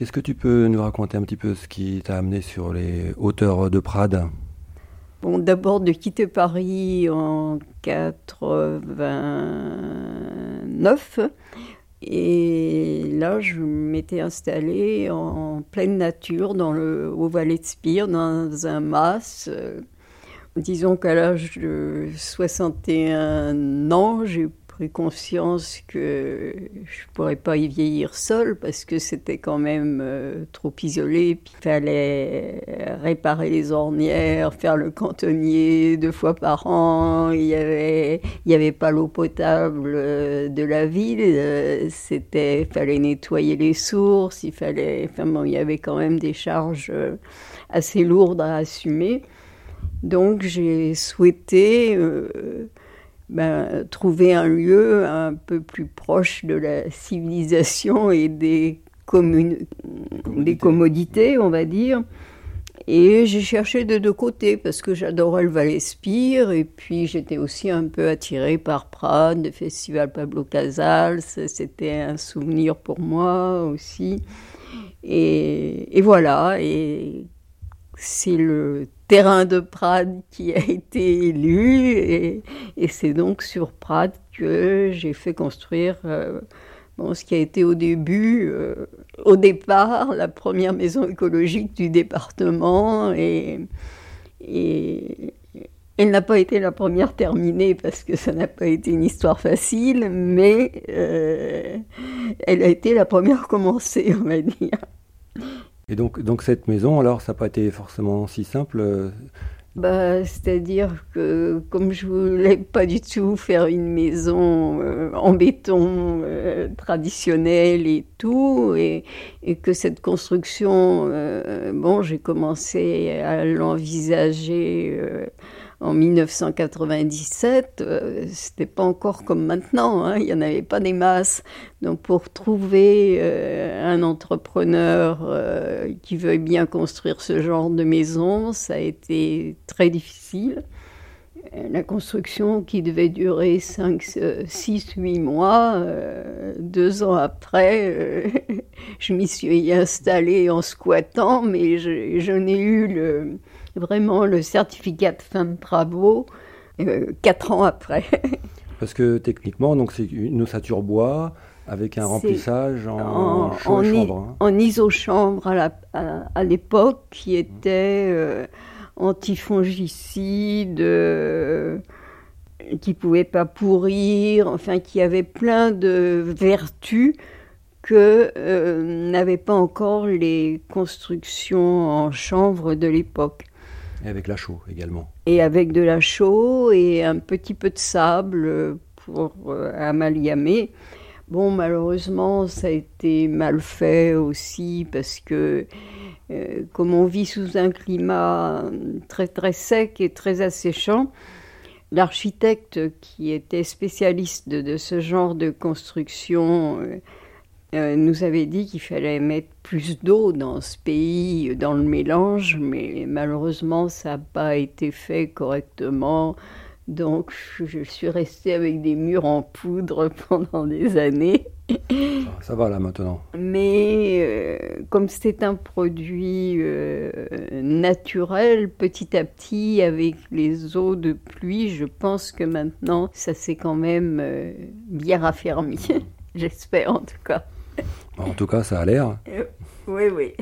Est-ce que tu peux nous raconter un petit peu ce qui t'a amené sur les hauteurs de Prades? Bon, d'abord de quitter Paris en 89. Et là, je m'étais installée en pleine nature, dans le haut Valais de Spire, dans un mas. Disons qu'à l'âge de 61 ans, j'ai conscience que je pourrais pas y vieillir seule parce que c'était quand même euh, trop isolé. Il fallait réparer les ornières, faire le cantonnier deux fois par an. Il y avait, y avait pas l'eau potable euh, de la ville. Euh, c'était, fallait nettoyer les sources. Il fallait, enfin bon, il y avait quand même des charges assez lourdes à assumer. Donc j'ai souhaité ben, trouver un lieu un peu plus proche de la civilisation et des, des commodités, on va dire. Et j'ai cherché de deux côtés parce que j'adorais le Val-Espire et puis j'étais aussi un peu attirée par Prades, le festival Pablo Casals. C'était un souvenir pour moi aussi. Et, et voilà. Et c'est le terrain de Prades qui a été élu et, c'est donc sur Prades que j'ai fait construire euh, ce qui a été au début, euh, au départ, la première maison écologique du département et, elle n'a pas été la première terminée parce que ça n'a pas été une histoire facile, mais euh, elle a été la première commencée, on va dire. Et donc, donc cette maison, alors, ça n'a pas été forcément si simple euh, bah, C'est-à-dire que comme je voulais pas du tout faire une maison euh, en béton euh, traditionnelle et tout, et, et, que cette construction, bon, j'ai commencé à l'envisager en 1997, euh, c'était pas encore comme maintenant, hein, il n'y en avait pas des masses. Donc pour trouver euh, un entrepreneur euh, qui veuille bien construire ce genre de maison, ça a été très difficile. La construction qui devait durer 5, 6, 8 mois, deux ans après, je m'y suis installée en squattant, mais je, je n'ai eu le, vraiment le certificat de fin de travaux euh, quatre ans après. Parce que techniquement, donc c'est une ossature bois avec un remplissage en, chambre. Hein. En isochambre à, l'époque qui était euh, antifongicide, euh, qui pouvait pas pourrir, enfin qui avait plein de vertus que euh, n'avaient pas encore les constructions en chanvre de l'époque. Et avec la chaux également. Et avec de la chaux et un petit peu de sable pour euh, amalgamer. Bon, malheureusement, ça a été mal fait aussi parce que euh, comme on vit sous un climat très très sec et très asséchant, l'architecte qui était spécialiste de, ce genre de construction euh, euh, nous avait dit qu'il fallait mettre plus d'eau dans ce pays, dans le mélange, mais malheureusement, ça n'a pas été fait correctement. Donc, je suis restée avec des murs en poudre pendant des années. Ça, va là maintenant. Mais euh, comme c'est un produit euh, naturel, petit à petit, avec les eaux de pluie, je pense que maintenant, ça s'est quand même bien raffermi. J'espère en tout cas. En tout cas, ça a l'air. Euh, oui, oui.